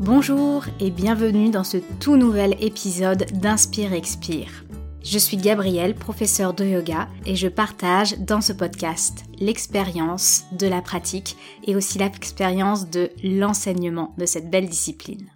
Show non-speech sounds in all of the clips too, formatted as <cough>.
Bonjour et bienvenue dans ce tout nouvel épisode d'Inspire Expire. Je suis Gabrielle, professeure de yoga, et je partage dans ce podcast l'expérience de la pratique et aussi l'expérience de l'enseignement de cette belle discipline.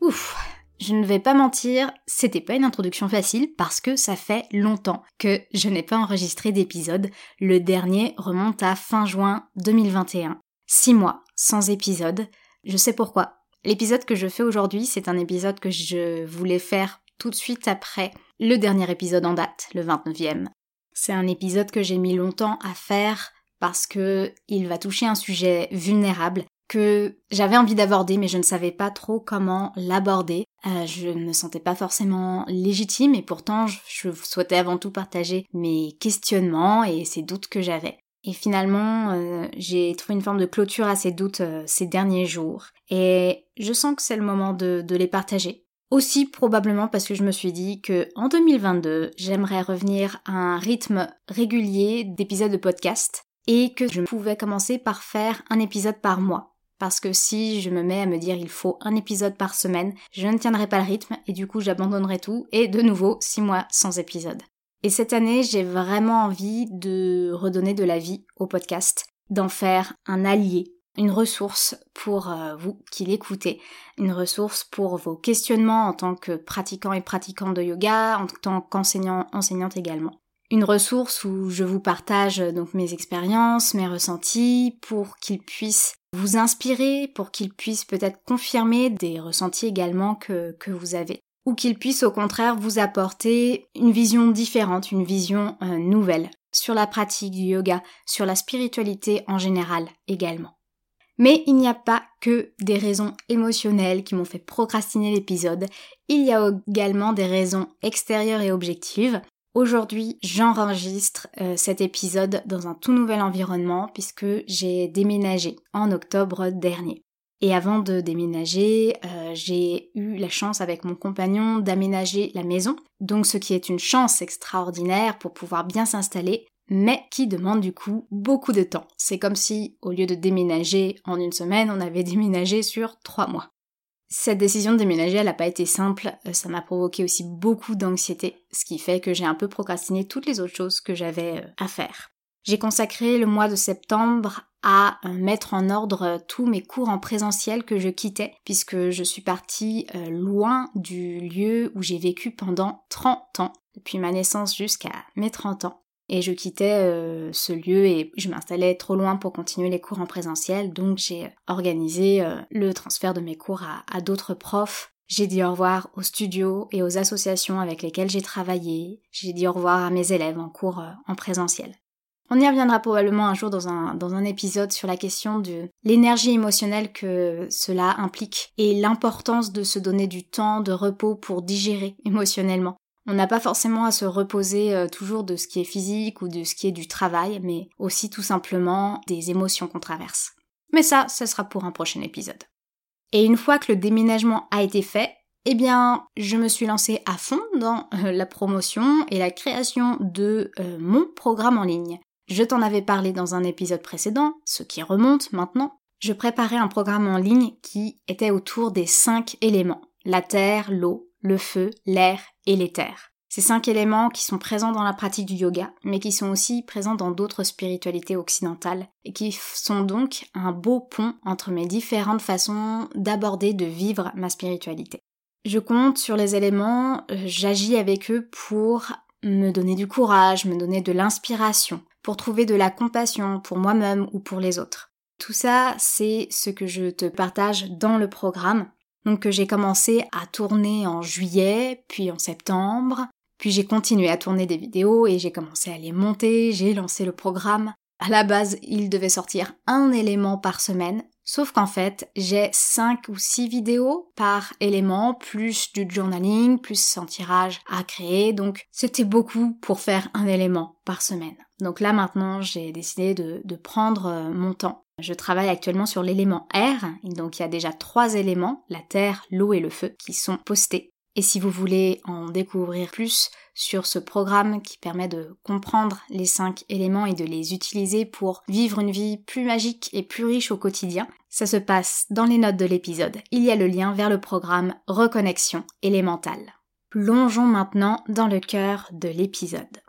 Ouf, je ne vais pas mentir, c'était pas une introduction facile parce que ça fait longtemps que je n'ai pas enregistré d'épisode. Le dernier remonte à fin juin 2021. Six mois sans épisode. Je sais pourquoi. L'épisode que je fais aujourd'hui, c'est un épisode que je voulais faire tout de suite après le dernier épisode en date, le 29e. C'est un épisode que j'ai mis longtemps à faire parce que il va toucher un sujet vulnérable que j'avais envie d'aborder mais je ne savais pas trop comment l'aborder. Euh, je ne me sentais pas forcément légitime et pourtant je souhaitais avant tout partager mes questionnements et ces doutes que j'avais. Et finalement, euh, j'ai trouvé une forme de clôture à ces doutes euh, ces derniers jours. Et je sens que c'est le moment de, les partager. Aussi probablement parce que je me suis dit que en 2022, j'aimerais revenir à un rythme régulier d'épisodes de podcast et que je pouvais commencer par faire un épisode par mois. Parce que si je me mets à me dire il faut un épisode par semaine, je ne tiendrai pas le rythme et du coup j'abandonnerai tout et de nouveau six mois sans épisode. Et cette année, j'ai vraiment envie de redonner de la vie au podcast, d'en faire un allié, une ressource pour euh, vous qui l'écoutez, une ressource pour vos questionnements en tant que pratiquant et pratiquante de yoga, en tant qu'enseignant, enseignante également. Une ressource où je vous partage donc mes expériences, mes ressentis, pour qu'ils puissent vous inspirer, pour qu'ils puissent peut-être confirmer des ressentis également que vous avez ou qu'il puisse au contraire vous apporter une vision différente, une vision euh, nouvelle sur la pratique du yoga, sur la spiritualité en général également. Mais il n'y a pas que des raisons émotionnelles qui m'ont fait procrastiner l'épisode, il y a également des raisons extérieures et objectives. Aujourd'hui, j'enregistre euh, cet épisode dans un tout nouvel environnement puisque j'ai déménagé en octobre dernier. Et avant de déménager, euh, j'ai eu la chance avec mon compagnon d'aménager la maison, donc ce qui est une chance extraordinaire pour pouvoir bien s'installer, mais qui demande du coup beaucoup de temps. C'est comme si, au lieu de déménager en une semaine, on avait <laughs> déménagé sur trois mois. Cette décision de déménager, elle n'a pas été simple, euh, ça m'a provoqué aussi beaucoup d'anxiété, ce qui fait que j'ai un peu procrastiné toutes les autres choses que j'avais euh, à faire. J'ai consacré le mois de septembre à euh, mettre en ordre tous mes cours en présentiel que je quittais puisque je suis partie euh, loin du lieu où j'ai vécu pendant 30 ans, depuis ma naissance jusqu'à mes 30 ans. Et je quittais euh, ce lieu et je m'installais trop loin pour continuer les cours en présentiel, donc j'ai organisé le transfert de mes cours à d'autres profs. J'ai dit au revoir aux studios et aux associations avec lesquelles j'ai travaillé. J'ai dit au revoir à mes élèves en cours en présentiel. On y reviendra probablement un jour dans un, épisode sur la question de l'énergie émotionnelle que cela implique et l'importance de se donner du temps de repos pour digérer émotionnellement. On n'a pas forcément à se reposer euh, toujours de ce qui est physique ou de ce qui est du travail, mais aussi tout simplement des émotions qu'on traverse. Mais ça, ce sera pour un prochain épisode. Et une fois que le déménagement a été fait, eh bien, je me suis lancée à fond dans euh, la promotion et la création de euh, mon programme en ligne. Je t'en avais parlé dans un épisode précédent, ce qui remonte maintenant. Je préparais un programme en ligne qui était autour des cinq éléments. La terre, l'eau, le feu, l'air et l'éther. Ces cinq éléments qui sont présents dans la pratique du yoga, mais qui sont aussi présents dans d'autres spiritualités occidentales, et qui sont donc un beau pont entre mes différentes façons d'aborder, de vivre ma spiritualité. Je compte sur les éléments, euh, j'agis avec eux pour me donner du courage, me donner de l'inspiration, pour trouver de la compassion pour moi-même ou pour les autres. Tout ça, c'est ce que je te partage dans le programme. Donc j'ai commencé à tourner en juillet, puis en septembre, puis j'ai continué à tourner des vidéos et j'ai commencé à les monter, j'ai lancé le programme. À la base, il devait sortir un élément par semaine, sauf qu'en fait, j'ai 5 ou 6 vidéos par élément, plus du journaling, plus un tirage à créer, donc c'était beaucoup pour faire un élément par semaine. Donc là maintenant, j'ai décidé de, prendre euh, mon temps. Je travaille actuellement sur l'élément R, donc il y a déjà trois éléments, la terre, l'eau et le feu, qui sont postés Et si vous voulez en découvrir plus sur ce programme qui permet de comprendre les cinq éléments et de les utiliser pour vivre une vie plus magique et plus riche au quotidien, ça se passe dans les notes de l'épisode. Il y a le lien vers le programme Reconnexion élémentale. Plongeons maintenant dans le cœur de l'épisode.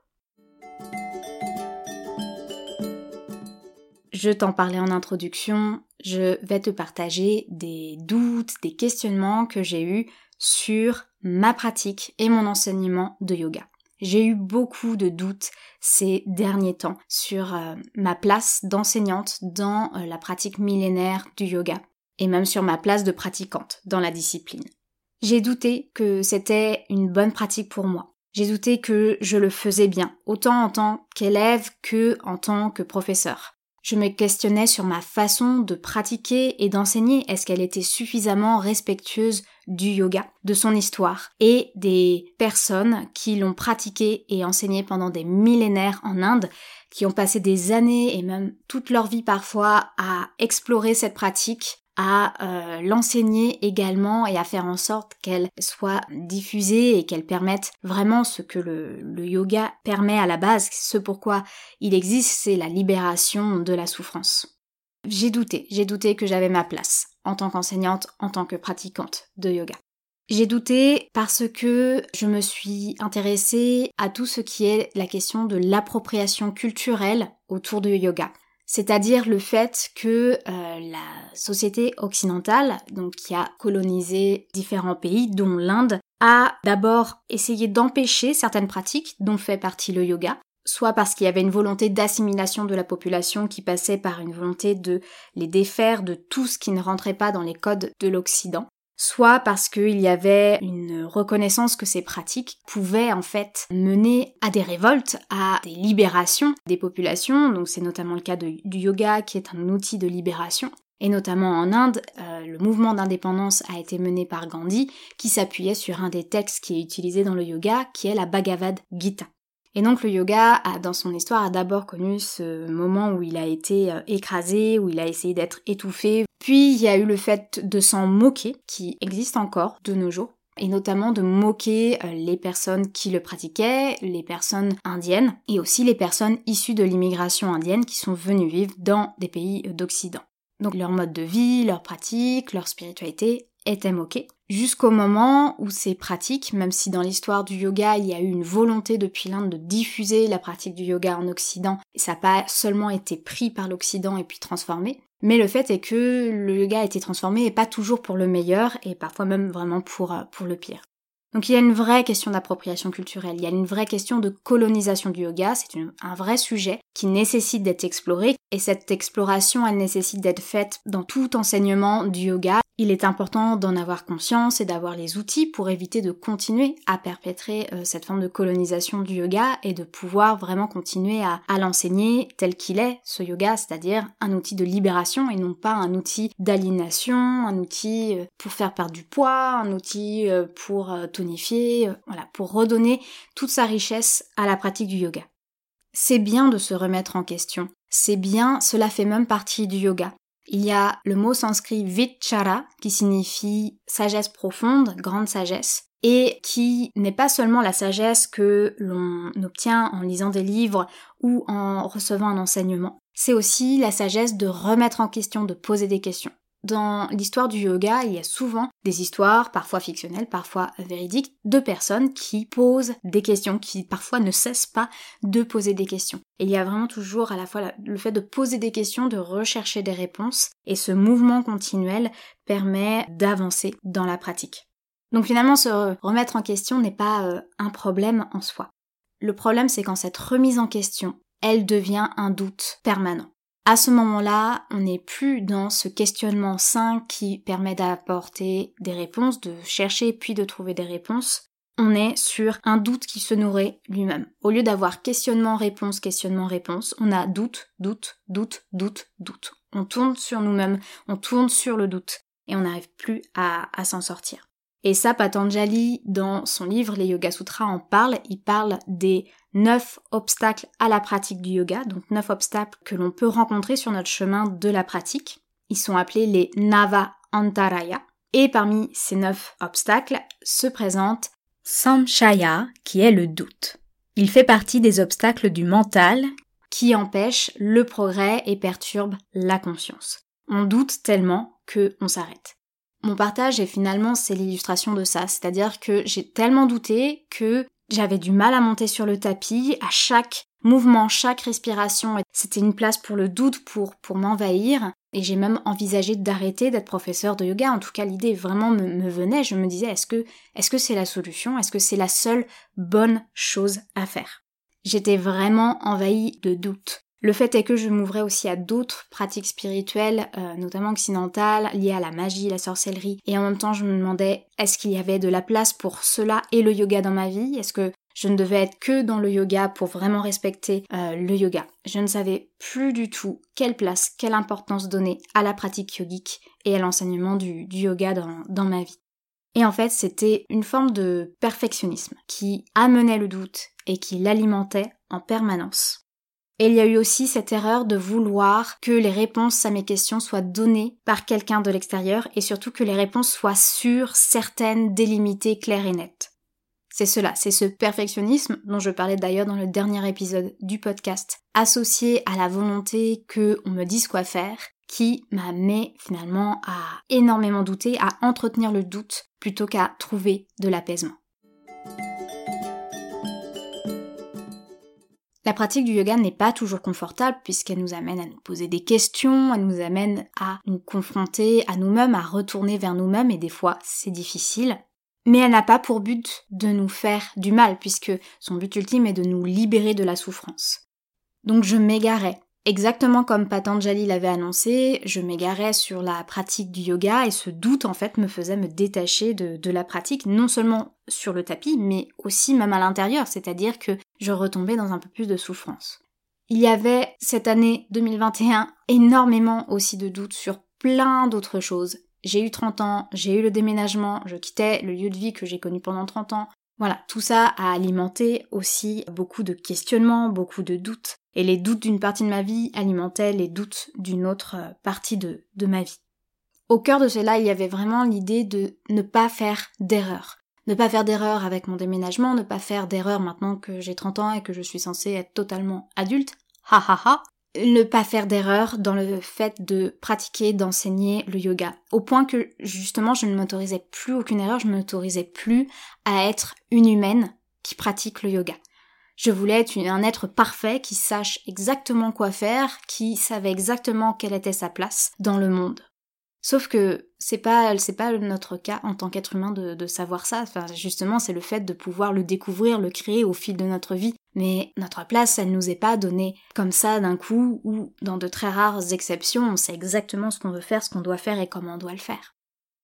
Je t'en parlais en introduction, je vais te partager des doutes, des questionnements que j'ai eus sur ma pratique et mon enseignement de yoga. J'ai eu beaucoup de doutes ces derniers temps sur euh, ma place d'enseignante dans euh, la pratique millénaire du yoga et même sur ma place de pratiquante dans la discipline. J'ai douté que c'était une bonne pratique pour moi. J'ai douté que je le faisais bien, autant en tant qu'élève que en tant que professeur. Je me questionnais sur ma façon de pratiquer et d'enseigner. Est-ce qu'elle était suffisamment respectueuse du yoga, de son histoire et des personnes qui l'ont pratiqué et enseigné pendant des millénaires en Inde, qui ont passé des années et même toute leur vie parfois à explorer cette pratique à euh, l'enseigner également et à faire en sorte qu'elle soit diffusée et qu'elle permette vraiment ce que le, le yoga permet à la base, ce pourquoi il existe, c'est la libération de la souffrance. J'ai douté, j'ai douté que j'avais ma place en tant qu'enseignante, en tant que pratiquante de yoga. J'ai douté parce que je me suis intéressée à tout ce qui est la question de l'appropriation culturelle autour du yoga c'est-à-dire le fait que euh, la société occidentale, donc qui a colonisé différents pays, dont l'Inde, a d'abord essayé d'empêcher certaines pratiques dont fait partie le yoga, soit parce qu'il y avait une volonté d'assimilation de la population qui passait par une volonté de les défaire de tout ce qui ne rentrait pas dans les codes de l'Occident, soit parce qu'il y avait une reconnaissance que ces pratiques pouvaient en fait mener à des révoltes, à des libérations des populations, donc c'est notamment le cas du yoga qui est un outil de libération. Et notamment en Inde, euh, le mouvement d'indépendance a été mené par Gandhi, qui s'appuyait sur un des textes qui est utilisé dans le yoga, qui est la Bhagavad Gita. Et donc le yoga, a, dans son histoire, a d'abord connu ce moment où il a été euh, écrasé, où il a essayé d'être étouffé. Puis il y a eu le fait de s'en moquer, qui existe encore de nos jours, et notamment de moquer euh, les personnes qui le pratiquaient, les personnes indiennes, et aussi les personnes issues de l'immigration indienne qui sont venues vivre dans des pays d'Occident. Donc leur mode de vie, leurs pratiques, leur spiritualité étaient moquées jusqu'au moment où ces pratiques, même si dans l'histoire du yoga il y a eu une volonté depuis l'Inde de diffuser la pratique du yoga en Occident, ça n'a pas seulement été pris par l'Occident et puis transformé, mais le fait est que le yoga a été transformé et pas toujours pour le meilleur et parfois même vraiment pour, euh, pour le pire. Donc il y a une vraie question d'appropriation culturelle, il y a une vraie question de colonisation du yoga, c'est un vrai sujet qui nécessite d'être exploré. Et cette exploration elle nécessite d'être faite dans tout enseignement du yoga. Il est important d'en avoir conscience et d'avoir les outils pour éviter de continuer à perpétrer euh, cette forme de colonisation du yoga et de pouvoir vraiment continuer à, l'enseigner tel qu'il est, ce yoga, c'est-à-dire un outil de libération et non pas un outil d'aliénation, un outil euh, pour faire perdre du poids, un outil euh, pour voilà, pour redonner toute sa richesse à la pratique du yoga. C'est bien de se remettre en question. C'est bien, cela fait même partie du yoga. Il y a le mot sanskrit vichara qui signifie sagesse profonde, grande sagesse, et qui n'est pas seulement la sagesse que l'on obtient en lisant des livres ou en recevant un enseignement, c'est aussi la sagesse de remettre en question, de poser des questions. Dans l'histoire du yoga, il y a souvent des histoires, parfois fictionnelles, parfois véridiques, de personnes qui posent des questions, qui parfois ne cessent pas de poser des questions. Et il y a vraiment toujours à la fois le fait de poser des questions, de rechercher des réponses, et ce mouvement continuel permet d'avancer dans la pratique. Donc finalement, se remettre en question n'est pas euh, un problème en soi. Le problème, c'est quand cette remise en question, elle devient un doute permanent. À ce moment-là, on n'est plus dans ce questionnement sain qui permet d'apporter des réponses, de chercher puis de trouver des réponses. On est sur un doute qui se nourrit lui-même. Au lieu d'avoir questionnement, réponse, questionnement, réponse, on a doute, doute, doute, doute, doute. On tourne sur nous-mêmes, on tourne sur le doute et on n'arrive plus à, à s'en sortir. Et ça, Patanjali, dans son livre Les Yoga Sutras, en parle. Il parle des neuf obstacles à la pratique du yoga, donc neuf obstacles que l'on peut rencontrer sur notre chemin de la pratique. Ils sont appelés les Nava Antaraya. Et parmi ces neuf obstacles se présente Samshaya, qui est le doute. Il fait partie des obstacles du mental qui empêchent le progrès et perturbent la conscience. On doute tellement que on s'arrête. Mon partage est finalement c'est l'illustration de ça, c'est-à-dire que j'ai tellement douté que j'avais du mal à monter sur le tapis, à chaque mouvement, chaque respiration, c'était une place pour le doute, pour, pour m'envahir. Et j'ai même envisagé d'arrêter d'être professeur de yoga. En tout cas, l'idée vraiment me, venait. Je me disais, est-ce que, est-ce que c'est la solution? Est-ce que c'est la seule bonne chose à faire? J'étais vraiment envahie de doute. Le fait est que je m'ouvrais aussi à d'autres pratiques spirituelles, euh, notamment occidentales, liées à la magie, la sorcellerie. Et en même temps, je me demandais, est-ce qu'il y avait de la place pour cela et le yoga dans ma vie? Est-ce que je ne devais être que dans le yoga pour vraiment respecter euh, le yoga? Je ne savais plus du tout quelle place, quelle importance donner à la pratique yogique et à l'enseignement du, yoga dans, dans ma vie. Et en fait, c'était une forme de perfectionnisme qui amenait le doute et qui l'alimentait en permanence. Et il y a eu aussi cette erreur de vouloir que les réponses à mes questions soient données par quelqu'un de l'extérieur et surtout que les réponses soient sûres, certaines, délimitées, claires et nettes. C'est cela, c'est ce perfectionnisme dont je parlais d'ailleurs dans le dernier épisode du podcast, associé à la volonté que on me dise quoi faire, qui m'a amené finalement à énormément douter, à entretenir le doute plutôt qu'à trouver de l'apaisement. La pratique du yoga n'est pas toujours confortable puisqu'elle nous amène à nous poser des questions, elle nous amène à nous confronter à nous-mêmes, à retourner vers nous-mêmes et des fois c'est difficile. Mais elle n'a pas pour but de nous faire du mal, puisque son but ultime est de nous libérer de la souffrance. Donc je m'égarais. Exactement comme Patanjali l'avait annoncé, je m'égarais sur la pratique du yoga et ce doute en fait me faisait me détacher de, la pratique, non seulement sur le tapis, mais aussi même à l'intérieur, c'est-à-dire que je retombais dans un peu plus de souffrance. Il y avait cette année 2021 énormément aussi de doutes sur plein d'autres choses, j'ai eu 30 ans, j'ai eu le déménagement, je quittais le lieu de vie que j'ai connu pendant 30 ans. Voilà, tout ça a alimenté aussi beaucoup de questionnements, beaucoup de doutes. Et les doutes d'une partie de ma vie alimentaient les doutes d'une autre euh, partie de, de ma vie. Au cœur de cela, il y avait vraiment l'idée de ne pas faire d'erreur. Ne pas faire d'erreur avec mon déménagement, ne pas faire d'erreur maintenant que j'ai 30 ans et que je suis censée être totalement adulte. Ha ha ha ne pas faire d'erreur dans le fait de pratiquer, d'enseigner le yoga. Au point que justement je ne m'autorisais plus aucune erreur, je ne m'autorisais plus à être une humaine qui pratique le yoga. Je voulais être un être parfait qui sache exactement quoi faire, qui savait exactement quelle était sa place dans le monde. Sauf que c'est pas c'est pas notre cas en tant qu'être humain de, de savoir ça. Enfin, justement, c'est le fait de pouvoir le découvrir, le créer au fil de notre vie. Mais notre place, elle nous est pas donnée comme ça d'un coup ou dans de très rares exceptions, on sait exactement ce qu'on veut faire, ce qu'on doit faire et comment on doit le faire.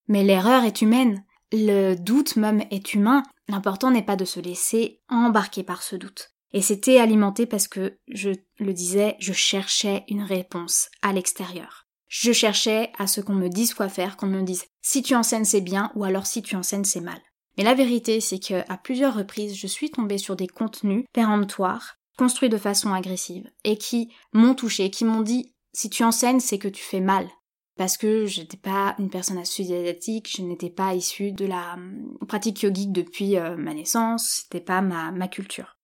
Mais l'erreur est humaine. Le doute même est humain. L'important n'est pas de se laisser embarquer par ce doute. Et c'était alimenté parce que, je le disais, je cherchais une réponse à l'extérieur. Je cherchais à ce qu'on me dise quoi faire, qu'on me dise si tu enseignes c'est bien ou alors si tu enseignes c'est mal. Mais la vérité, c'est que à plusieurs reprises, je suis tombée sur des contenus péremptoires, construits de façon agressive, et qui m'ont touché, qui m'ont dit si tu enseignes, c'est que tu fais mal. Parce que je n'étais pas une personne asiatique, je n'étais pas issue de la hum, pratique yogique depuis euh, ma naissance, c'était pas ma, ma culture.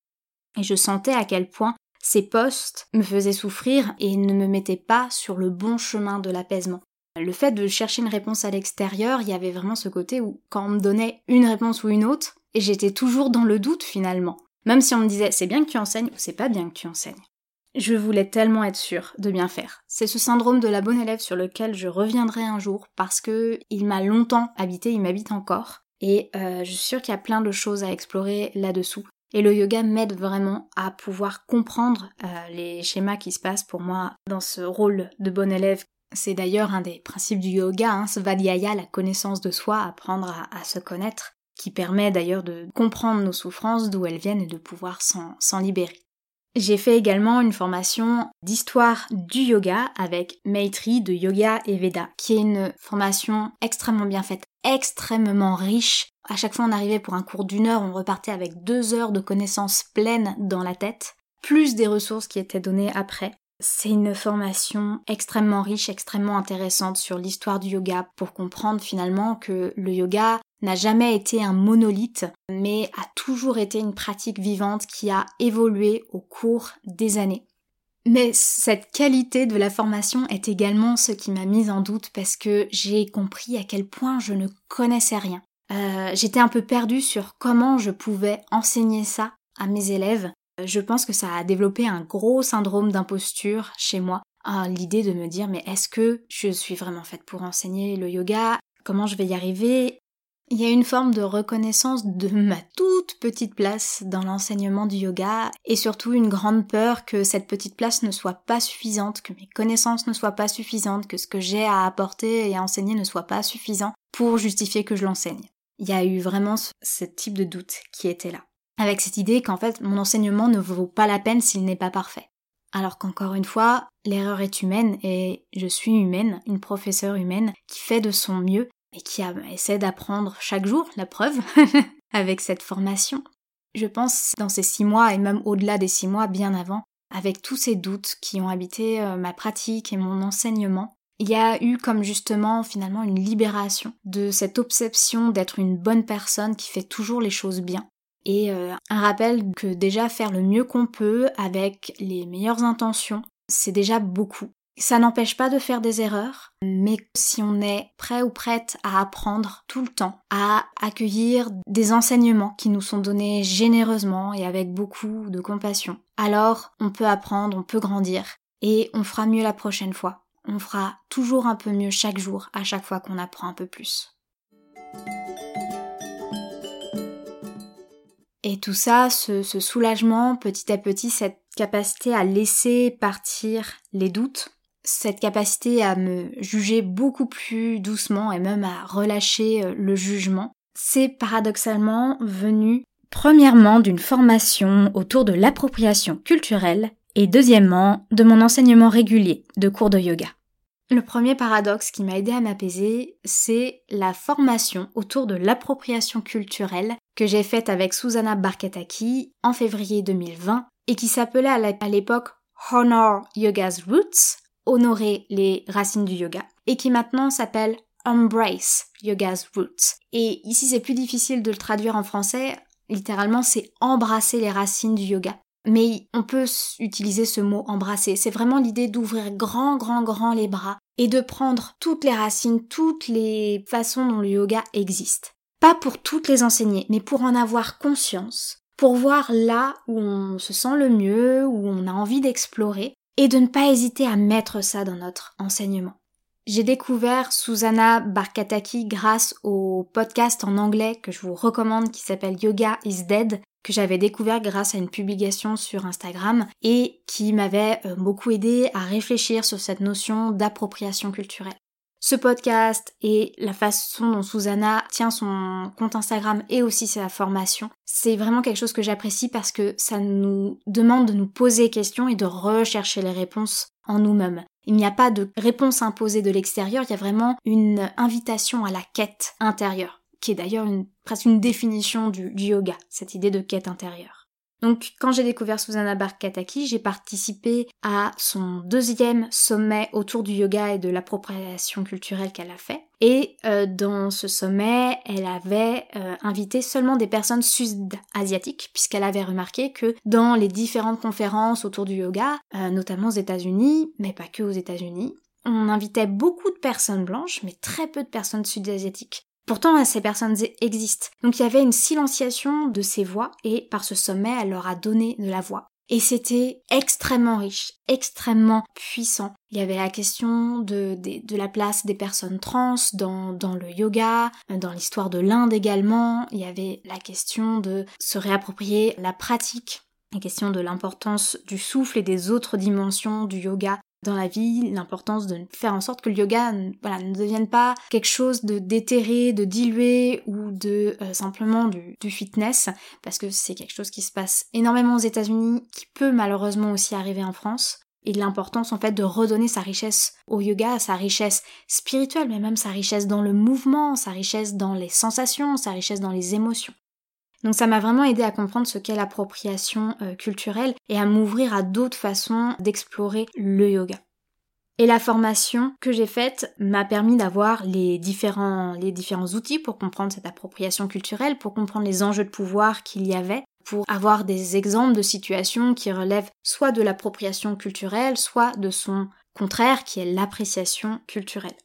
Et je sentais à quel point ces postes me faisaient souffrir et ne me mettaient pas sur le bon chemin de l'apaisement. Le fait de chercher une réponse à l'extérieur, il y avait vraiment ce côté où quand on me donnait une réponse ou une autre, j'étais toujours dans le doute finalement. Même si on me disait c'est bien que tu enseignes ou c'est pas bien que tu enseignes. Je voulais tellement être sûre de bien faire. C'est ce syndrome de la bonne élève sur lequel je reviendrai un jour parce que il m'a longtemps habité, il m'habite encore. Et euh, je suis sûre qu'il y a plein de choses à explorer là-dessous. Et le yoga m'aide vraiment à pouvoir comprendre euh, les schémas qui se passent pour moi dans ce rôle de bon élève. C'est d'ailleurs un des principes du yoga, hein, Svadhyaya, la connaissance de soi, apprendre à, se connaître, qui permet d'ailleurs de comprendre nos souffrances, d'où elles viennent et de pouvoir s'en libérer. J'ai fait également une formation d'histoire du yoga avec Maitri de Yoga et Veda, qui est une formation extrêmement bien faite, extrêmement riche. À chaque fois on arrivait pour un cours d'une heure, on repartait avec deux heures de connaissances pleines dans la tête, plus des ressources qui étaient données après. C'est une formation extrêmement riche, extrêmement intéressante sur l'histoire du yoga pour comprendre finalement que le yoga n'a jamais été un monolithe, mais a toujours été une pratique vivante qui a évolué au cours des années. Mais cette qualité de la formation est également ce qui m'a mise en doute parce que j'ai compris à quel point je ne connaissais rien. Euh, j'étais un peu perdue sur comment je pouvais enseigner ça à mes élèves. Je pense que ça a développé un gros syndrome d'imposture chez moi. L'idée de me dire mais est-ce que je suis vraiment faite pour enseigner le yoga? Comment je vais y arriver? Il y a une forme de reconnaissance de ma toute petite place dans l'enseignement du yoga et surtout une grande peur que cette petite place ne soit pas suffisante, que mes connaissances ne soient pas suffisantes, que ce que j'ai à apporter et à enseigner ne soit pas suffisant pour justifier que je l'enseigne. Il y a eu vraiment ce type de doute qui était là. Avec cette idée qu'en fait mon enseignement ne vaut pas la peine s'il n'est pas parfait. Alors qu'encore une fois, l'erreur est humaine et je suis humaine, une professeure humaine qui fait de son mieux et qui essaie d'apprendre chaque jour, la preuve, <laughs> avec cette formation. Je pense dans ces six mois et même au-delà des six mois, bien avant, avec tous ces doutes qui ont habité euh, ma pratique et mon enseignement, il y a eu comme justement finalement une libération de cette obsession d'être une bonne personne qui fait toujours les choses bien. Et euh, un rappel que déjà faire le mieux qu'on peut avec les meilleures intentions, c'est déjà beaucoup. Ça n'empêche pas de faire des erreurs, mais si on est prêt ou prête à apprendre tout le temps, à accueillir des enseignements qui nous sont donnés généreusement et avec beaucoup de compassion, alors on peut apprendre, on peut grandir et on fera mieux la prochaine fois. On fera toujours un peu mieux chaque jour, à chaque fois qu'on apprend un peu plus. Et tout ça, ce, soulagement, petit à petit, cette capacité à laisser partir les doutes, cette capacité à me juger beaucoup plus doucement et même à relâcher euh, le jugement, c'est paradoxalement venu premièrement d'une formation autour de l'appropriation culturelle et deuxièmement de mon enseignement régulier de cours de yoga. Le premier paradoxe qui m'a aidé à m'apaiser, c'est la formation autour de l'appropriation culturelle que j'ai faite avec Susanna Barkataki en février 2020 et qui s'appelait à l'époque Honor Yoga's Roots, honorer les racines du yoga, et qui maintenant s'appelle Embrace Yoga's Roots. Et ici c'est plus difficile de le traduire en français, littéralement c'est embrasser les racines du yoga. Mais on peut utiliser ce mot embrasser. C'est vraiment l'idée d'ouvrir grand, grand, grand les bras et de prendre toutes les racines, toutes les façons dont le yoga existe. Pas pour toutes les enseigner, mais pour en avoir conscience, pour voir là où on se sent le mieux, où on a envie d'explorer, et de ne pas hésiter à mettre ça dans notre enseignement. J'ai découvert Susanna Barkataki grâce au podcast en anglais que je vous recommande qui s'appelle Yoga is Dead, que j'avais découvert grâce à une publication sur Instagram et qui m'avait euh, beaucoup aidé à réfléchir sur cette notion d'appropriation culturelle. Ce podcast et la façon dont Susanna tient son compte Instagram et aussi sa formation, c'est vraiment quelque chose que j'apprécie parce que ça nous demande de nous poser questions et de rechercher les réponses en nous-mêmes. Il n'y a pas de réponse imposée de l'extérieur, il y a vraiment une invitation à la quête intérieure, qui est d'ailleurs presque une définition du yoga, cette idée de quête intérieure. Donc quand j'ai découvert Susanna Barkataki, j'ai participé à son deuxième sommet autour du yoga et de l'appropriation culturelle qu'elle a fait. Et euh, dans ce sommet, elle avait euh, invité seulement des personnes sud-asiatiques, puisqu'elle avait remarqué que dans les différentes conférences autour du yoga, euh, notamment aux États-Unis, mais pas que aux États-Unis, on invitait beaucoup de personnes blanches, mais très peu de personnes sud-asiatiques. Pourtant, ces personnes existent. Donc il y avait une silenciation de ces voix et par ce sommet, elle leur a donné de la voix. Et c'était extrêmement riche, extrêmement puissant. Il y avait la question de, la place des personnes trans dans le yoga, dans l'histoire de l'Inde également. Il y avait la question de se réapproprier la pratique, la question de l'importance du souffle et des autres dimensions du yoga dans la vie, l'importance de faire en sorte que le yoga ne devienne pas quelque chose de déterré, de dilué ou de euh, simplement du, du, fitness, parce que c'est quelque chose qui se passe énormément aux États-Unis, qui peut malheureusement aussi arriver en France. Et l'importance en fait de redonner sa richesse au yoga, sa richesse spirituelle, mais même sa richesse dans le mouvement, sa richesse dans les sensations, sa richesse dans les émotions. Donc ça m'a vraiment aidé à comprendre ce qu'est l'appropriation euh, culturelle et à m'ouvrir à d'autres façons d'explorer le yoga. Et la formation que j'ai faite m'a permis d'avoir les différents, les différents outils pour comprendre cette appropriation culturelle, pour comprendre les enjeux de pouvoir qu'il y avait, pour avoir des exemples de situations qui relèvent soit de l'appropriation culturelle, soit de son contraire qui est l'appréciation culturelle.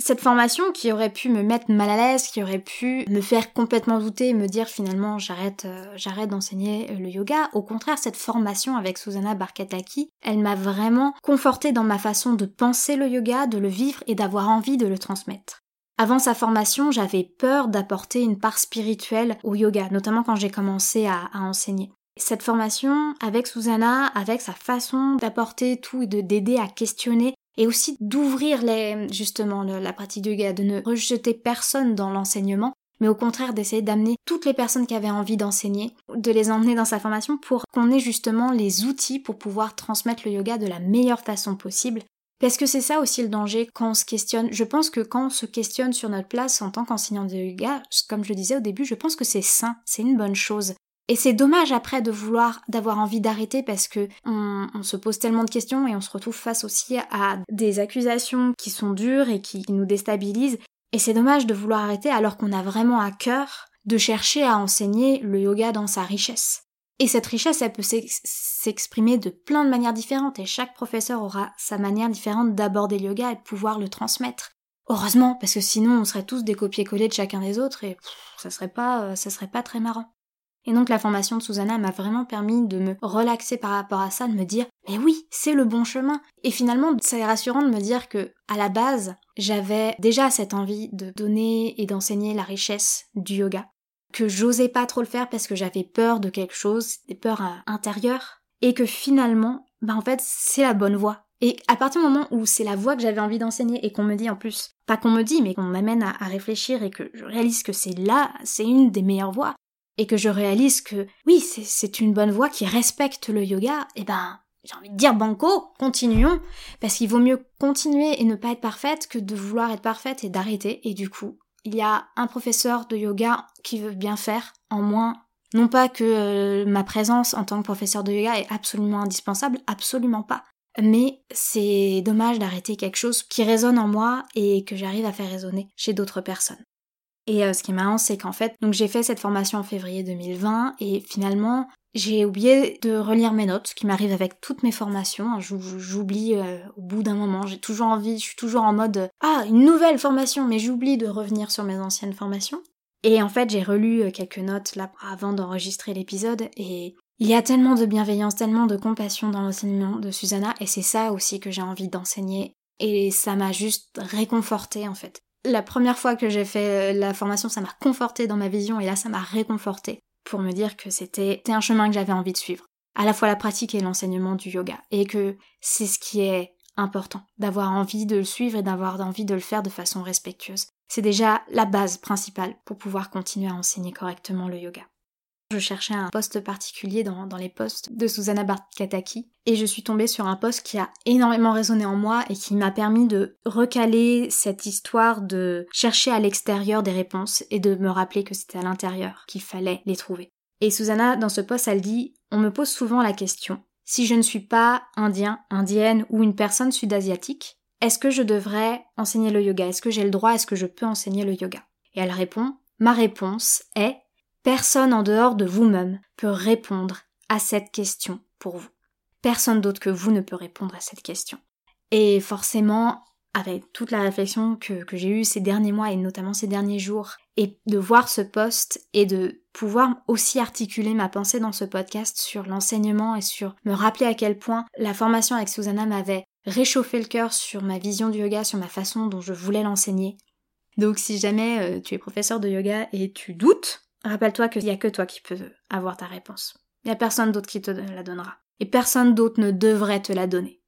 Cette formation qui aurait pu me mettre mal à l'aise, qui aurait pu me faire complètement douter me dire finalement j'arrête euh, j'arrête d'enseigner le yoga, au contraire cette formation avec Susanna Barkataki, elle m'a vraiment confortée dans ma façon de penser le yoga, de le vivre et d'avoir envie de le transmettre. Avant sa formation, j'avais peur d'apporter une part spirituelle au yoga, notamment quand j'ai commencé à, à enseigner. Cette formation, avec Susanna, avec sa façon d'apporter tout et de d'aider à questionner et aussi d'ouvrir les, justement la pratique du yoga, de ne rejeter personne dans l'enseignement, mais au contraire d'essayer d'amener toutes les personnes qui avaient envie d'enseigner, de les emmener dans sa formation pour qu'on ait justement les outils pour pouvoir transmettre le yoga de la meilleure façon possible. Parce que c'est ça aussi le danger quand on se questionne. Je pense que quand on se questionne sur notre place en tant qu'enseignant de yoga, comme je disais au début, je pense que c'est sain, c'est une bonne chose. Et c'est dommage après de vouloir, d'avoir envie d'arrêter parce que on, se pose tellement de questions et on se retrouve face aussi à des accusations qui sont dures et qui, nous déstabilisent. Et c'est dommage de vouloir arrêter alors qu'on a vraiment à cœur de chercher à enseigner le yoga dans sa richesse. Et cette richesse, elle peut s'exprimer de plein de manières différentes et chaque professeur aura sa manière différente d'aborder le yoga et de pouvoir le transmettre. Heureusement, parce que sinon on serait tous des copier-coller de chacun des autres et ça serait pas, ça serait pas très marrant. Et donc la formation de Susanna m'a vraiment permis de me relaxer par rapport à ça, de me dire mais oui, c'est le bon chemin. Et finalement, c'est rassurant de me dire que à la base, j'avais déjà cette envie de donner et d'enseigner la richesse du yoga, que j'osais pas trop le faire parce que j'avais peur de quelque chose, des peurs euh, intérieures, et que finalement, bah en fait, c'est la bonne voie. Et à partir du moment où c'est la voie que j'avais envie d'enseigner et qu'on me dit en plus, pas qu'on me dit, mais qu'on m'amène à, à, réfléchir et que je réalise que c'est là, c'est une des meilleures voies, et que je réalise que oui, c'est une bonne voie qui respecte le yoga, et eh ben j'ai envie de dire banco, continuons, parce qu'il vaut mieux continuer et ne pas être parfaite que de vouloir être parfaite et d'arrêter. Et du coup, il y a un professeur de yoga qui veut bien faire, en moins. Non pas que euh, ma présence en tant que professeur de yoga est absolument indispensable, absolument pas. Mais c'est dommage d'arrêter quelque chose qui résonne en moi et que j'arrive à faire résonner chez d'autres personnes. Et euh, ce qui est marrant, c'est qu'en fait, donc j'ai fait cette formation en février 2020 et finalement, j'ai oublié de relire mes notes, ce qui m'arrive avec toutes mes formations. J'oublie euh, au bout d'un moment, j'ai toujours envie, je suis toujours en mode ah une nouvelle formation, mais j'oublie de revenir sur mes anciennes formations. Et en fait, j'ai relu euh, quelques notes là avant d'enregistrer l'épisode et il y a tellement de bienveillance, tellement de compassion dans l'enseignement de Susanna et c'est ça aussi que j'ai envie d'enseigner et ça m'a juste réconforté en fait la première fois que j'ai fait euh, la formation, ça m'a conforté dans ma vision et là, ça m'a réconforté pour me dire que c'était un chemin que j'avais envie de suivre. À la fois la pratique et l'enseignement du yoga. Et que c'est ce qui est important, d'avoir envie de le suivre et d'avoir envie de le faire de façon respectueuse. C'est déjà la base principale pour pouvoir continuer à enseigner correctement le yoga. Je cherchais un poste particulier dans, les postes de Susanna Bartkataki et je suis tombée sur un poste qui a énormément résonné en moi et qui m'a permis de recaler cette histoire de chercher à l'extérieur des réponses et de me rappeler que c'était à l'intérieur qu'il fallait les trouver. Et Susanna, dans ce poste, elle dit On me pose souvent la question si je ne suis pas indien, indienne ou une personne sud-asiatique, est-ce que je devrais enseigner le yoga? Est-ce que j'ai le droit? Est-ce que je peux enseigner le yoga? Et elle répond Ma réponse est Personne en dehors de vous-même peut répondre à cette question pour vous. Personne d'autre que vous ne peut répondre à cette question. Et forcément, avec toute la réflexion que, j'ai eue ces derniers mois et notamment ces derniers jours, et de voir ce poste et de pouvoir aussi articuler ma pensée dans ce podcast sur l'enseignement et sur me rappeler à quel point la formation avec Susanna m'avait réchauffé le cœur sur ma vision du yoga, sur ma façon dont je voulais l'enseigner. Donc si jamais euh, tu es professeur de yoga et tu doutes, Rappelle-toi qu'il n'y a que toi qui peux avoir ta réponse. Il n'y a personne d'autre qui te la donnera. Et personne d'autre ne devrait te la donner.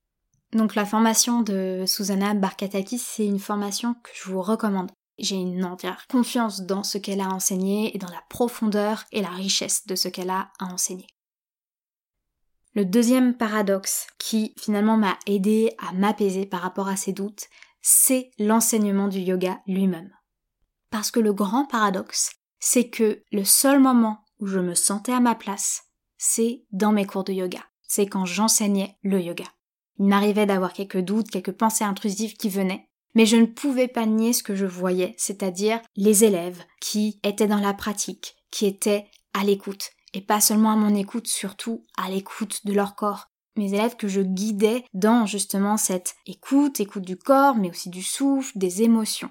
Donc la formation de Susanna Barkataki, c'est une formation que je vous recommande. J'ai une entière confiance dans ce qu'elle a enseigné et dans la profondeur et la richesse de ce qu'elle a à enseigner. Le deuxième paradoxe qui finalement m'a aidé à m'apaiser par rapport à ces doutes, c'est l'enseignement du yoga lui-même. Parce que le grand paradoxe, c'est que le seul moment où je me sentais à ma place, c'est dans mes cours de yoga. C'est quand j'enseignais le yoga. Il m'arrivait d'avoir quelques doutes, quelques pensées intrusives qui venaient, mais je ne pouvais pas nier ce que je voyais, c'est-à-dire les élèves qui étaient dans la pratique, qui étaient à l'écoute, et pas seulement à mon écoute, surtout à l'écoute de leur corps. Mes élèves que je guidais dans justement cette écoute, écoute du corps, mais aussi du souffle, des émotions.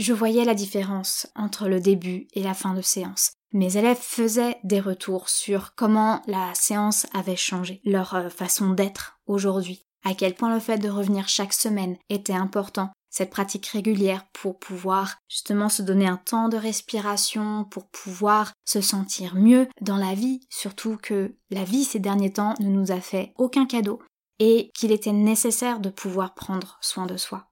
Je voyais la différence entre le début et la fin de séance. Mes élèves faisaient des retours sur comment la séance avait changé, leur euh, façon d'être aujourd'hui, à quel point le fait de revenir chaque semaine était important, cette pratique régulière pour pouvoir justement se donner un temps de respiration, pour pouvoir se sentir mieux dans la vie, surtout que la vie ces derniers temps ne nous a fait aucun cadeau et qu'il était nécessaire de pouvoir prendre soin de soi.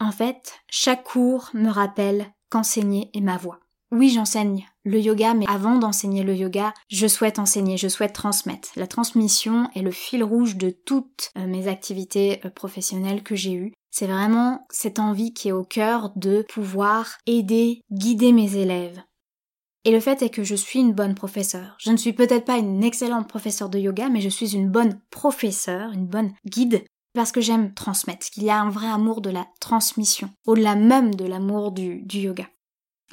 En fait, chaque cours me rappelle qu'enseigner est ma voie. Oui, j'enseigne le yoga, mais avant d'enseigner le yoga, je souhaite enseigner, je souhaite transmettre. La transmission est le fil rouge de toutes euh, mes activités euh, professionnelles que j'ai eues. C'est vraiment cette envie qui est au cœur de pouvoir aider, guider mes élèves. Et le fait est que je suis une bonne professeure. Je ne suis peut-être pas une excellente professeure de yoga, mais je suis une bonne professeure, une bonne guide, parce que j'aime transmettre, qu'il y a un vrai amour de la transmission, au-delà même de l'amour du, yoga.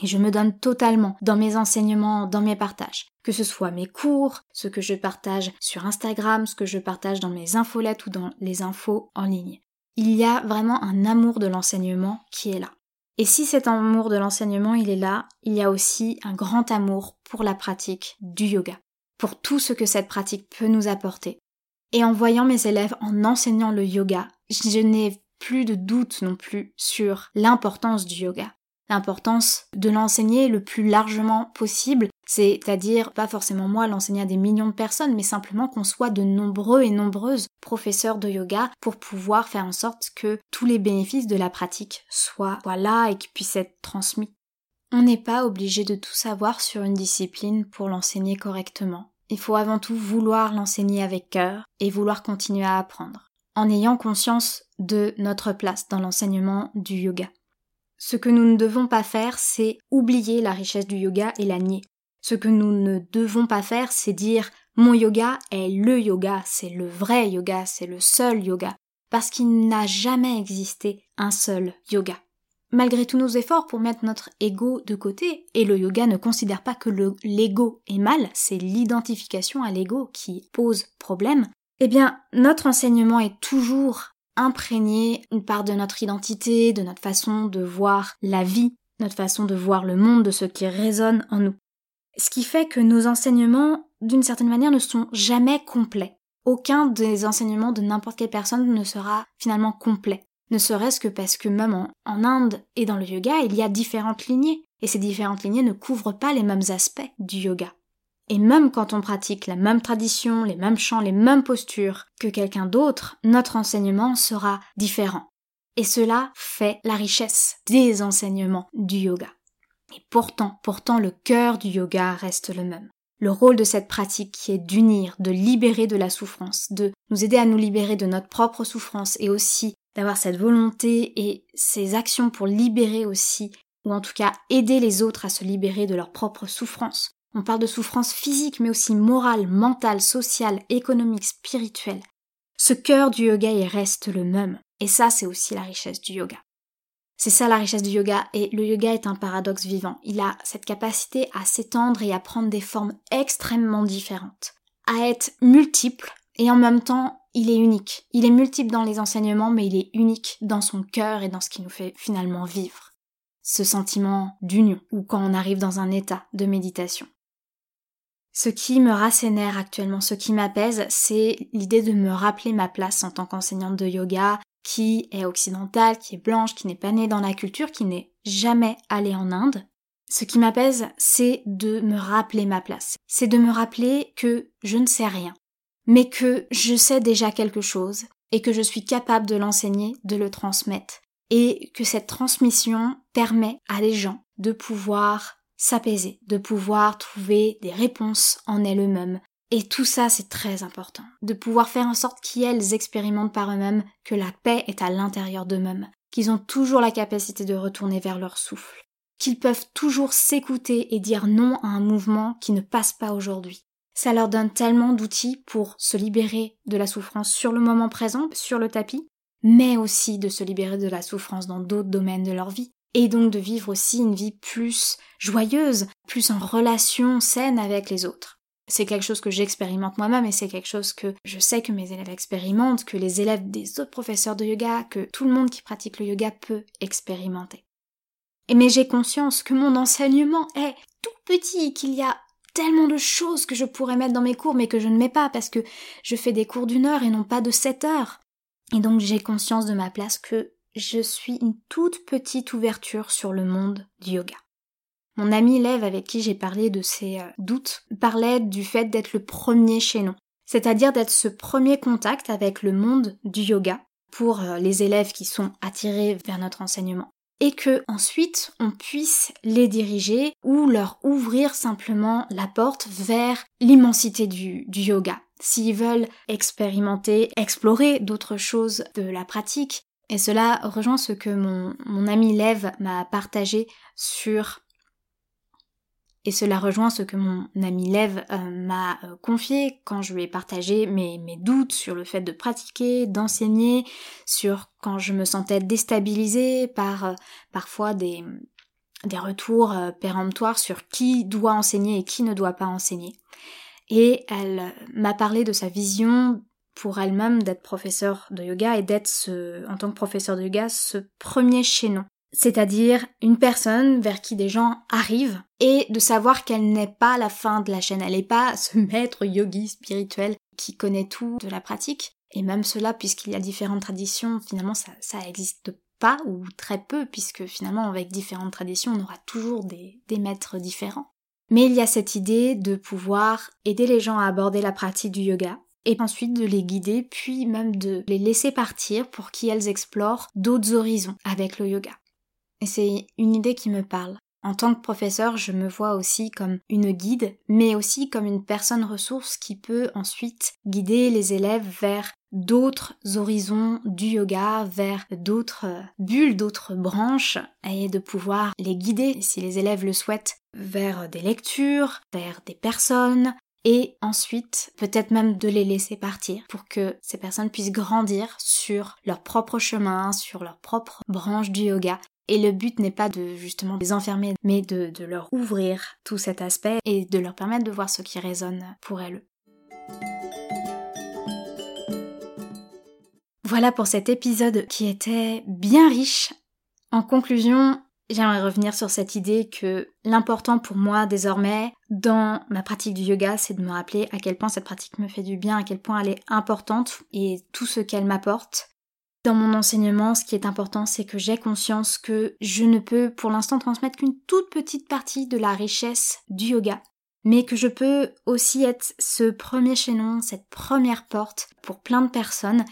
Et je me donne totalement dans mes enseignements, dans mes partages. Que ce soit mes cours, ce que je partage sur Instagram, ce que je partage dans mes infolettes ou dans les infos en ligne. Il y a vraiment un amour de l'enseignement qui est là. Et si cet amour de l'enseignement il est là, il y a aussi un grand amour pour la pratique du yoga, pour tout ce que cette pratique peut nous apporter. Et en voyant mes élèves en enseignant le yoga, je n'ai plus de doute non plus sur l'importance du yoga l'importance de l'enseigner le plus largement possible, c'est-à-dire pas forcément moi l'enseigner à des millions de personnes, mais simplement qu'on soit de nombreux et nombreuses professeurs de yoga pour pouvoir faire en sorte que tous les bénéfices de la pratique soient là et qu'ils puissent être transmis. On n'est pas obligé de tout savoir sur une discipline pour l'enseigner correctement. Il faut avant tout vouloir l'enseigner avec cœur et vouloir continuer à apprendre, en ayant conscience de notre place dans l'enseignement du yoga. Ce que nous ne devons pas faire, c'est oublier la richesse du yoga et la nier. Ce que nous ne devons pas faire, c'est dire mon yoga est le yoga, c'est le vrai yoga, c'est le seul yoga, parce qu'il n'a jamais existé un seul yoga. Malgré tous nos efforts pour mettre notre ego de côté, et le yoga ne considère pas que l'ego est mal, c'est l'identification à l'ego qui pose problème, eh bien, notre enseignement est toujours imprégner une part de notre identité, de notre façon de voir la vie, notre façon de voir le monde, de ce qui résonne en nous. Ce qui fait que nos enseignements, d'une certaine manière, ne sont jamais complets. Aucun des enseignements de n'importe quelle personne ne sera finalement complet. Ne serait-ce que parce que même en, Inde et dans le yoga, il y a différentes lignées, et ces différentes lignées ne couvrent pas les mêmes aspects du yoga. Et même quand on pratique la même tradition, les mêmes chants, les mêmes postures que quelqu'un d'autre, notre enseignement sera différent. Et cela fait la richesse des enseignements du yoga. Et pourtant, pourtant le cœur du yoga reste le même. Le rôle de cette pratique qui est d'unir, de libérer de la souffrance, de nous aider à nous libérer de notre propre souffrance et aussi d'avoir cette volonté et ces actions pour libérer aussi, ou en tout cas aider les autres à se libérer de leur propre souffrance, on parle de souffrance physique, mais aussi morale, mentale, sociale, économique, spirituelle. Ce cœur du yoga, reste le même. Et ça, c'est aussi la richesse du yoga. C'est ça la richesse du yoga, et le yoga est un paradoxe vivant. Il a cette capacité à s'étendre et à prendre des formes extrêmement différentes, à être multiple, et en même temps, il est unique. Il est multiple dans les enseignements, mais il est unique dans son cœur et dans ce qui nous fait finalement vivre. Ce sentiment d'union, ou quand on arrive dans un état de méditation. Ce qui me rassénère actuellement, ce qui m'apaise, c'est l'idée de me rappeler ma place en tant qu'enseignante de yoga, qui est occidentale, qui est blanche, qui n'est pas née dans la culture, qui n'est jamais allée en Inde. Ce qui m'apaise, c'est de me rappeler ma place. C'est de me rappeler que je ne sais rien, mais que je sais déjà quelque chose et que je suis capable de l'enseigner, de le transmettre. Et que cette transmission permet à des gens de pouvoir s'apaiser, de pouvoir trouver des réponses en elles-mêmes. Et tout ça, c'est très important. De pouvoir faire en sorte qu'elles expérimentent par eux-mêmes que la paix est à l'intérieur d'eux-mêmes, qu'ils ont toujours la capacité de retourner vers leur souffle. qu'ils peuvent toujours s'écouter et dire non à un mouvement qui ne passe pas aujourd'hui. Ça leur donne tellement d'outils pour se libérer de la souffrance sur le moment présent, sur le tapis, mais aussi de se libérer de la souffrance dans d'autres domaines de leur vie, et donc de vivre aussi une vie plus joyeuse, plus en relation saine avec les autres. C'est quelque chose que j'expérimente moi-même et c'est quelque chose que je sais que mes élèves expérimentent, que les élèves des autres professeurs de yoga, que tout le monde qui pratique le yoga peut expérimenter. Mais j'ai conscience que mon enseignement est tout petit, qu'il y a tellement de choses que je pourrais mettre dans mes cours mais que je ne mets pas parce que je fais des cours d'une heure et non pas de sept heures. Et donc j'ai conscience de ma place que je suis une toute petite ouverture sur le monde du yoga. Mon ami élève avec qui j'ai parlé de ses euh, doutes parlait du fait d'être le premier chez c'est-à-dire d'être ce premier contact avec le monde du yoga pour euh, les élèves qui sont attirés vers notre enseignement et que ensuite on puisse les diriger ou leur ouvrir simplement la porte vers l'immensité du, yoga. S'ils veulent expérimenter, explorer d'autres choses de la pratique, et cela rejoint ce que mon, mon ami Lev m'a partagé sur et cela rejoint ce que mon ami Lev euh, m'a euh, confié quand je lui ai partagé mes, doutes sur le fait de pratiquer, d'enseigner, sur quand je me sentais déstabilisée par euh, parfois des, des retours péremptoires sur qui doit enseigner et qui ne doit pas enseigner. Et elle m'a parlé de sa vision pour elle-même d'être professeur de yoga et d'être en tant que professeur de yoga ce premier chaînon c'est-à-dire une personne vers qui des gens arrivent et de savoir qu'elle n'est pas la fin de la chaîne, elle n'est pas ce <laughs> maître yogi spirituel qui connaît tout de la pratique. Et même cela, puisqu'il y a différentes traditions, finalement ça, ça pas ou très peu, puisque finalement avec différentes traditions on aura toujours des, des maîtres différents. Mais il y a cette idée de pouvoir aider les gens à aborder la pratique du yoga, et ensuite de les guider, puis même de les laisser partir pour qu'elles explorent d'autres horizons avec le yoga. Et c'est une idée qui me parle. En tant que professeur, je me vois aussi comme une guide, mais aussi comme une personne ressource qui peut ensuite guider les élèves vers d'autres horizons du yoga, vers d'autres bulles, d'autres branches, et de pouvoir les guider, si les élèves le souhaitent, vers des lectures, vers des personnes, et ensuite peut-être même de les laisser partir pour que ces personnes puissent grandir sur leur propre chemin, sur leur propre branche du yoga et le but n'est pas de justement les enfermer, mais de, leur ouvrir tout cet aspect et de leur permettre de voir ce qui résonne pour elles. Voilà pour cet épisode qui était bien riche. En conclusion, j'aimerais revenir sur cette idée que l'important pour moi désormais dans ma pratique du yoga, c'est de me rappeler à quel point cette pratique me fait du bien, à quel point elle est importante et tout ce qu'elle m'apporte. Dans mon enseignement, ce qui est important, c'est que j'ai conscience que je ne peux pour l'instant transmettre qu'une toute petite partie de la richesse du yoga, mais que je peux aussi être ce premier chaînon, cette première porte pour plein de personnes,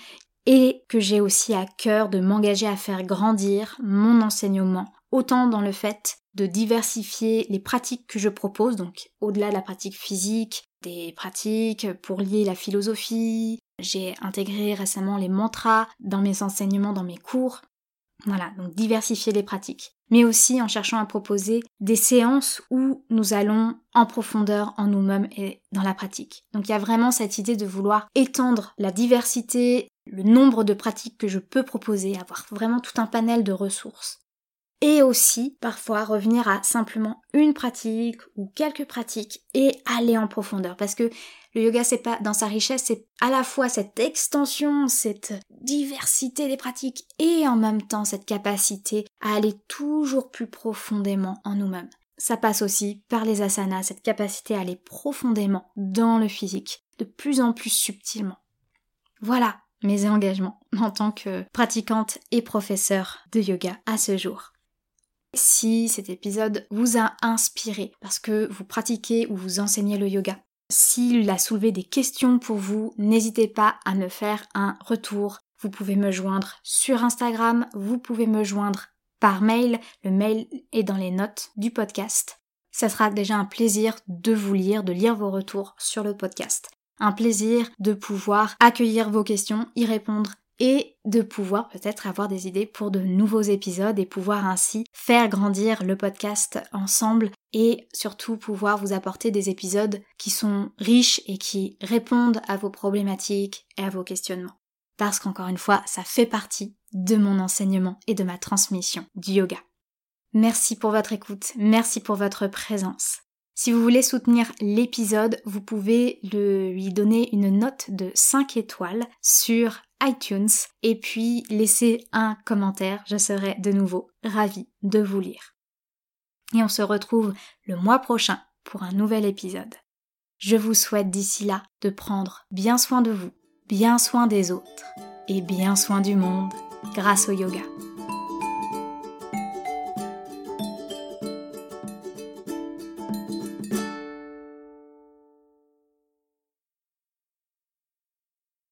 et que j'ai aussi à cœur de m'engager à faire grandir mon enseignement, autant dans le fait de diversifier les pratiques que je propose, donc au-delà de la pratique physique, des pratiques pour lier la philosophie, j'ai intégré récemment les mantras dans mes enseignements, dans mes cours. Voilà, donc diversifier les pratiques. Mais aussi en cherchant à proposer des séances où nous allons en profondeur en nous-mêmes et dans la pratique. Donc il y a vraiment cette idée de vouloir étendre la diversité, le nombre de pratiques que je peux proposer, avoir vraiment tout un panel de ressources et aussi parfois revenir à simplement une pratique ou quelques pratiques et aller en profondeur. Parce que le yoga c'est pas dans sa richesse c'est à la fois cette extension cette diversité des pratiques et en même temps cette capacité à aller toujours plus profondément en nous-mêmes. Ça passe aussi par les asanas cette capacité à aller profondément dans le physique de plus en plus subtilement. Voilà mes engagements en tant que pratiquante et professeur de yoga à ce jour. Si cet épisode vous a inspiré parce que vous pratiquez ou vous enseignez le yoga, s'il a soulevé des questions pour vous, n'hésitez pas à me faire un retour. Vous pouvez me joindre sur Instagram, vous pouvez me joindre par mail, le mail est dans les notes du podcast. Ça sera déjà un plaisir de vous lire, de lire vos retours sur le podcast. Un plaisir de pouvoir accueillir vos questions, y répondre et de pouvoir peut-être avoir des idées pour de nouveaux épisodes et pouvoir ainsi faire grandir le podcast ensemble et surtout pouvoir vous apporter des épisodes qui sont riches et qui répondent à vos problématiques et à vos questionnements. Parce qu'encore une fois, ça fait partie de mon enseignement et de ma transmission du yoga. Merci pour votre écoute, merci pour votre présence. Si vous voulez soutenir l'épisode, vous pouvez lui donner une note de 5 étoiles sur iTunes et puis laisser un commentaire. Je serai de nouveau ravie de vous lire. Et on se retrouve le mois prochain pour un nouvel épisode. Je vous souhaite d'ici là de prendre bien soin de vous, bien soin des autres et bien soin du monde grâce au yoga.